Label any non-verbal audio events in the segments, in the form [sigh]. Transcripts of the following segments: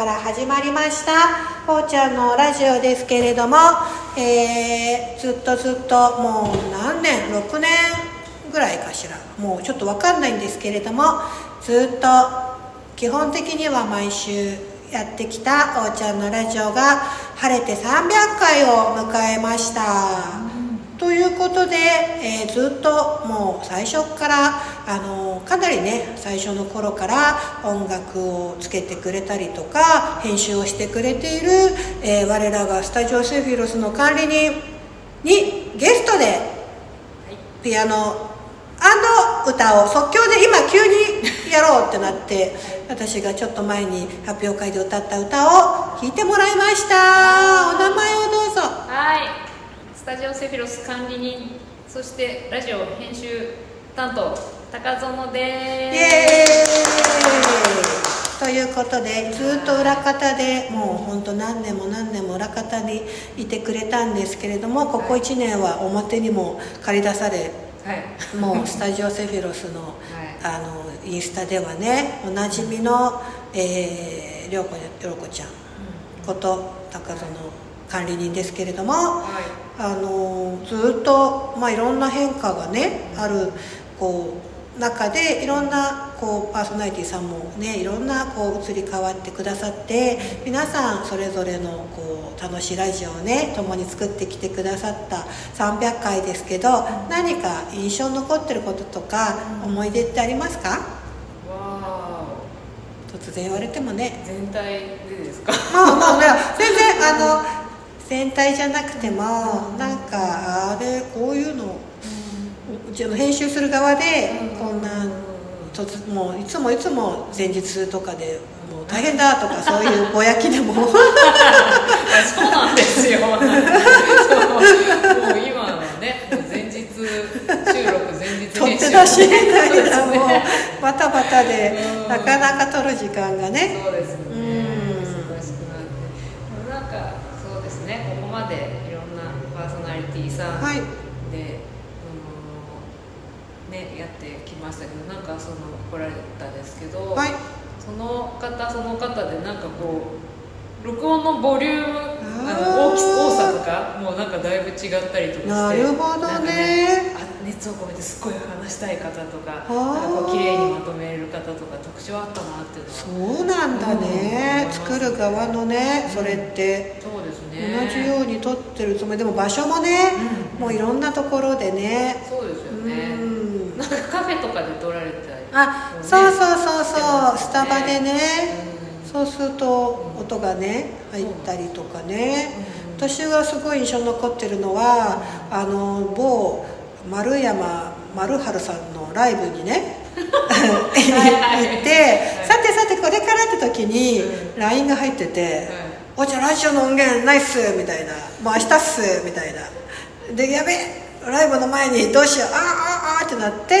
から始まりました。こうちゃんのラジオですけれども、えーずっとずっともう何年？6年ぐらいかしら。もうちょっと分かんないんですけれどもずっと基本的には毎週やってきたおーちゃんのラジオが晴れて300回を迎えました、ということで、えーずっともう最初からあのかなりね最初の頃から音楽をつけてくれたりとか編集をしてくれている、えー我らがスタジオセフィロスの管理人にゲストでピアノ歌を即興で今急にやろうってなって私がちょっと前に発表会で歌った歌を弾いてもらいました。お名前をどうぞ。はいスタジオセフィロス管理人そしてラジオ編集担当高園イでエーイ。ということでずっと裏方でもう本当何年も何年も裏方にいてくれたんですけれどもここ1年は表にも借り出されすはい。もうスタジオセフィロスの [laughs] はい。あのインスタではねおなじみの、えー、りょうこりょうこちゃんこと高園管理人ですけれどもはあのずっと、まあ、いろんな変化がねあるこう中でいろんなこうパーソナリティさんもねいろんなこう移り変わってくださって皆さんそれぞれのこう楽しいラジオをね共に作ってきてくださった300回ですけど何か印象に残ってることとか思い出ってありますか？突然言われてもね。ー全体でですか？まあまあね全然あの全体じゃなくてもなんかあれこういうのうちの編集する側でこんな突もういつもいつも前日とかでもう大変だとか [laughs] そういうぼやきでも。[laughs] そうなんですよ。もう今はね前日収録前日取って出しみたいなもうねバタバタでうん。なかなか取る時間がね。そうですよねうん忙しくなってなんかそうですねここまでいろんなパーさんで、はい。あのねやってきましたけどなんかその来られたんですけど、はい。その方その方でなんかこう録音のボリュームあの大き多さとかもうなんかだいぶ違ったりとかしてなるほどね。熱を込めてすっごい話したい方とかなんかこう綺麗にまとめる方とか特徴あったなっていうのはそうなんだね。うん作る側のねそれって。そう同ねじように撮ってるつもり。でも場所もねうん。もういろんなところでね。そうですようねん。なんかカフェとかで撮られたり。あねそうそうそうそう。ますスタバでね。うん。そうすると音がね入ったりとかね。私がすごい印象に残ってるのはあの某丸山丸春さんのライブにねはい [laughs] 行ってさてさてこれからって時にう LINE が入ってて「お茶ラジオの音源ないっす」みたいな「もう明日っす」みたいな。でやべえライブの前にどうしよう。あーあーあーってなって、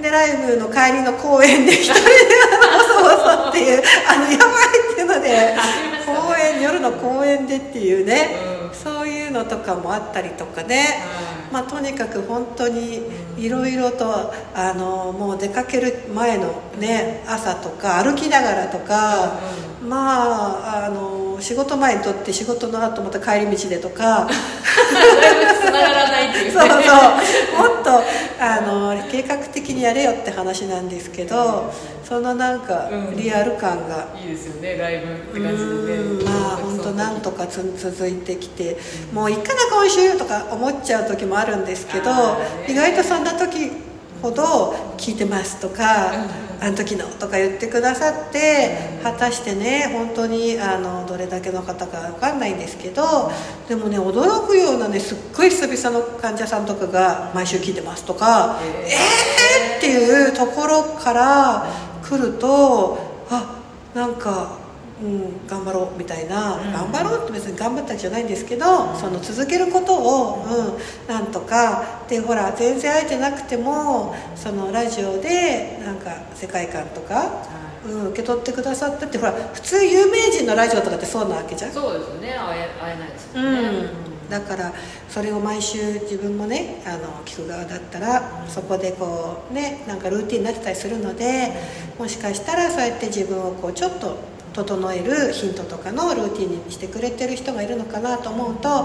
でライブの帰りの公園で一人でボソボソっていうあのやばいっていうので [laughs] 公園夜の公園でっていうね、のとかもあったりとかね、まあ、とにかく本当にいろいろとあのもう出かける前のね朝とか歩きながらとか、まああの仕事前にとって仕事の後また帰り道でとか。[laughs] だいぶ繋がらないっていうね。そうそう。もっとあの計画的にやれよって話なんですけどそのなんかうん。リアル感が。いいですよねライブってう感じでまあ本当なんとかつ続いてきてもういいかな今週とか思っちゃう時もあるんですけど意外とそんな時ほど聞いてますとかあの時のとか言ってくださって果たしてね本当にあのどれだけの方か分かんないんですけどでもね驚くようなねすっごい久々の患者さんとかが毎週聞いてますとかへー。えーっていうところから来るとあなんかうん、頑張ろうみたいな、うん。頑張ろうって別に頑張ったわけじゃないんですけど、その続けることを、うん、なんとかでほら全然会えてなくてもそのラジオでなんか世界観とか、はうん、受け取ってくださったってほら普通有名人のラジオとかってそうなわけじゃん。い、そうですよね。会え会えないですね、ん、だからそれを毎週自分もねあの聞く側だったらそこでこうねなんかルーティンになってたりするのでもしかしたらそうやって自分をこうちょっと整えるヒントとかのルーティンにしてくれてる人がいるのかなと思うとあ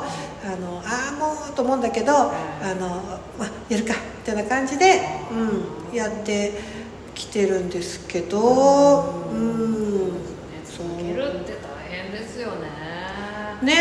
のああもうと思うんだけどあの、まあ、やるかみたいな感じで、うん、やってきてるんですけどうん。ね続けるって大変ですよね。ね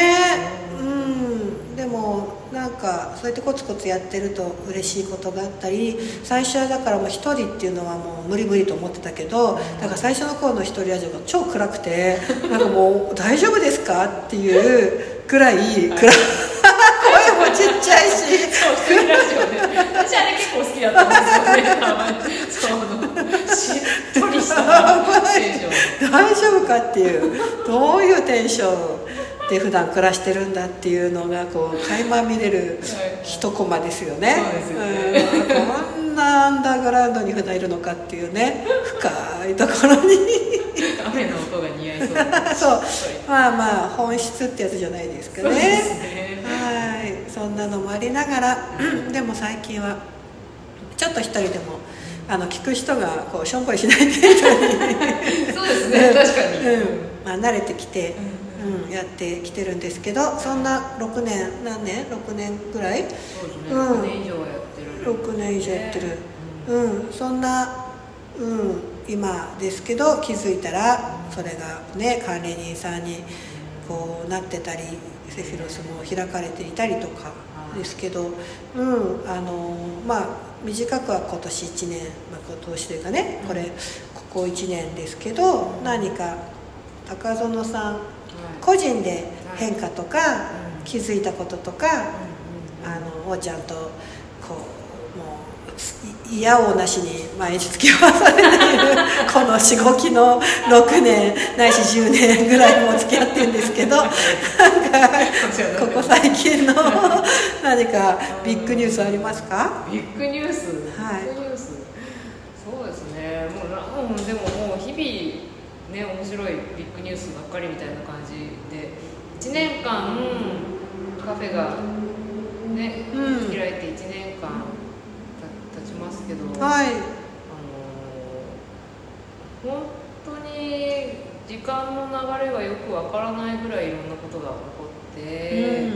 えうん。でもなんかそうやってコツコツやってると嬉しいことがあったり最初はだからもう一人っていうのはもう無理無理と思ってたけどだから最初の頃の一人ラジオが超暗くて [laughs] なんかもう「大丈夫ですか?」っていうぐらい暗い。声もちっちゃいしそう一人ラジオで私あれ結構好きだったんですよね。その [laughs] しっとりした。テンション大丈夫かっていうどういうテンション？で普段暮らしてるんだっていうのがこう垣間見れる一コマですよね。こんなアンダーグラウンドに普段いるのかっていうね深いところに。雨の音が似合いそうだ [laughs] そう。まあまあ本質ってやつじゃないですかね。ね。はい。そんなのもありながらでも最近はちょっと一人でもあの聞く人がこうしょんぼりしない程度に。[laughs] そうですね。確かに、うん。まあ、慣れてきて、うん、やってきてるんですけどそんな6年何年？6年ぐらい？そうですね、うん。6年以上はやってる6年以上やってる、うん、そんな、うん、今ですけど気づいたらそれがね管理人さんにこうなってたりセフィロスも開かれていたりとかですけど、うんあのまあ短くは今年1年、まあ、今年というかねこれここ1年ですけど何か高園さんはい個人で変化とかうん気づいたこととかあのおーちゃんとこうもうい嫌をなしに毎日付き合わされている。このしごきの6年ないし10年ぐらいも付き合ってるんですけど [laughs] なんかここ最近の何かビッグニュースありますか？ビッグニュース、はい。ビッグニュース。そうですね。もうなもうでももう日々ね面白いュースばっかりみたいな感じで1年間カフェがね、うん。開いて1年間た経ちますけど、はい。あの本当に時間の流れがよくわからないぐらいいろんなことが起こって、で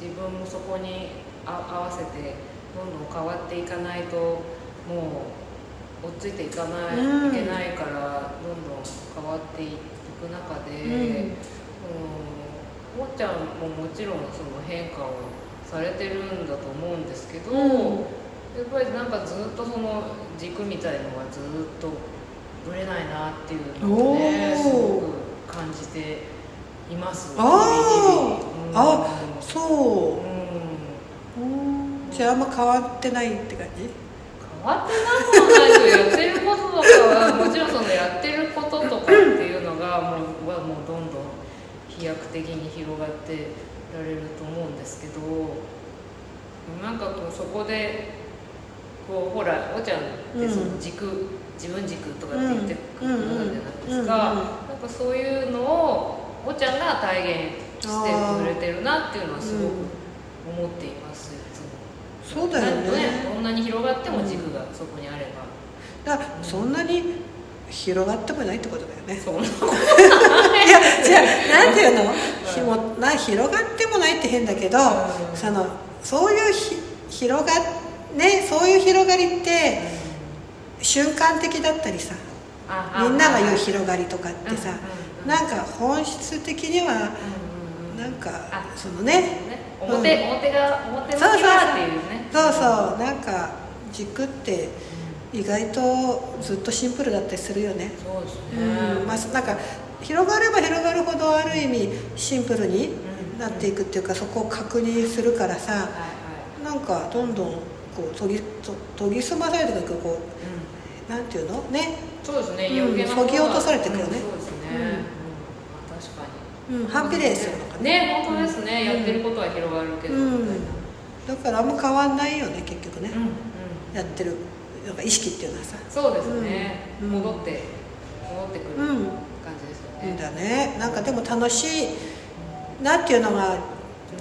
自分もそこにあ合わせてどんどん変わっていかないともう追っついていかない、うんいけないからどんどん変わっていく中で、うん。うんもっちゃんももちろんその変化をされてるんだと思うんですけど、うん。やっぱりなんかずっとその軸みたいのがずっとぶれないなっていうのをねすごく感じています。あうん。そう。うん。じゃああんま変わってないって感じ？変わってなくはないけどやってることとかはもちろんそのやってることとかっていうのがもうはもうどんどん飛躍的に広がってられると思うんですけどなんかこうそこでこうほらおちゃんってその軸、自分軸とかって言ってくるじゃないですか、うんうんうんなんかそういうのをおちゃんが体現してくれてるなっていうのはすごく思っています、いつも。そうだよねどんなに広がっても軸がそこにあれば、だからそんなに広がってもないってことだよね。そんなこといやじゃあなんていうの？ひもな広がってもないって変だけど、うん。そのそういうひ広がねそういう広がりって瞬間的だったりさみんなが言う広がりとかってさ、なんか本質的にはなんかあそのね表、うん。表が表向きはっていうね。そうそう。なんか軸って意外とずっとシンプルだったりするよね。そうですうん。まあ、なんか広がれば広がるほどある意味シンプルになっていくっていうかそこを確認するからさはいはい。なんかどんどんこう研ぎと研ぎ澄まされていくこうなんていうの？ね。そうですね。うん。余計なものが削ぎ落とされてくよね。うん。そうですね、うん。確かにうん。反比例するのかなね。本当ですね、やってることは広がるけど、だからあんま変わんないよね結局ね、うんうんやってるなんか意識っていうのはさ。そうですね、うん。戻って戻ってくるうん感じですよいいん。ね、だね。なんかでも楽しい。なっていうのが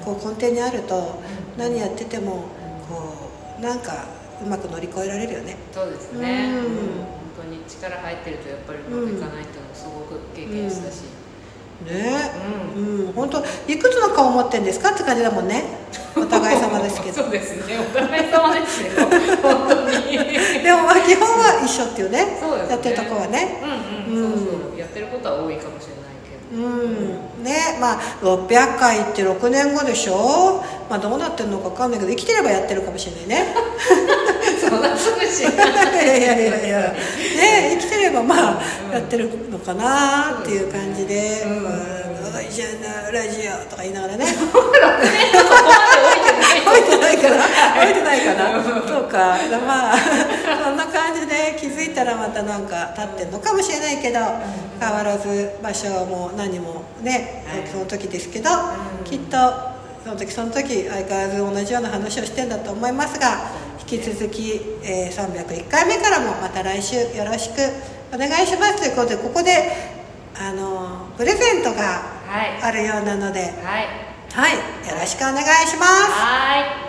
こう根底にあると何やっててもこうなんかうまく乗り越えられるよね。そうですね、うんうん。本当に力入ってるとやっぱりうまくいかないっていうのをすごく経験したし、ね。うん。うん本当いくつの顔持ってんですか？って感じだもんね。お互い様ですけど。[laughs] そうですね。お互い様ですよ本当に。[laughs] でもまあ基本は一緒っていうね。ね。やってるとこはね。うんうん、うん。そうそう。やってることは多いかもしれないけど。うん。ね。まあ600回って6年後でしょ？まあどうなってるのか分かんないけど生きてればやってるかもしれないね [laughs] そんなすぐし。いやいやいやいや。ね生きてればまあやってるのかなっていう感じで「うん。うん。おいじゃあなラジオ」とか言いながらね。そこまで置いてない置いてないかな置いてないかなそうか。まあそんな感じで気づいたらまたなんか立ってるのかもしれないけど変わらず場所も何もねはい。その時ですけどうん。きっとその時その時相変わらず同じような話をしてんだと思いますが引き続き、えー301回目からもまた来週よろしくお願いします。ということでここであのプレゼントがはい。あるようなのではい。はい。よろしくお願いします。はい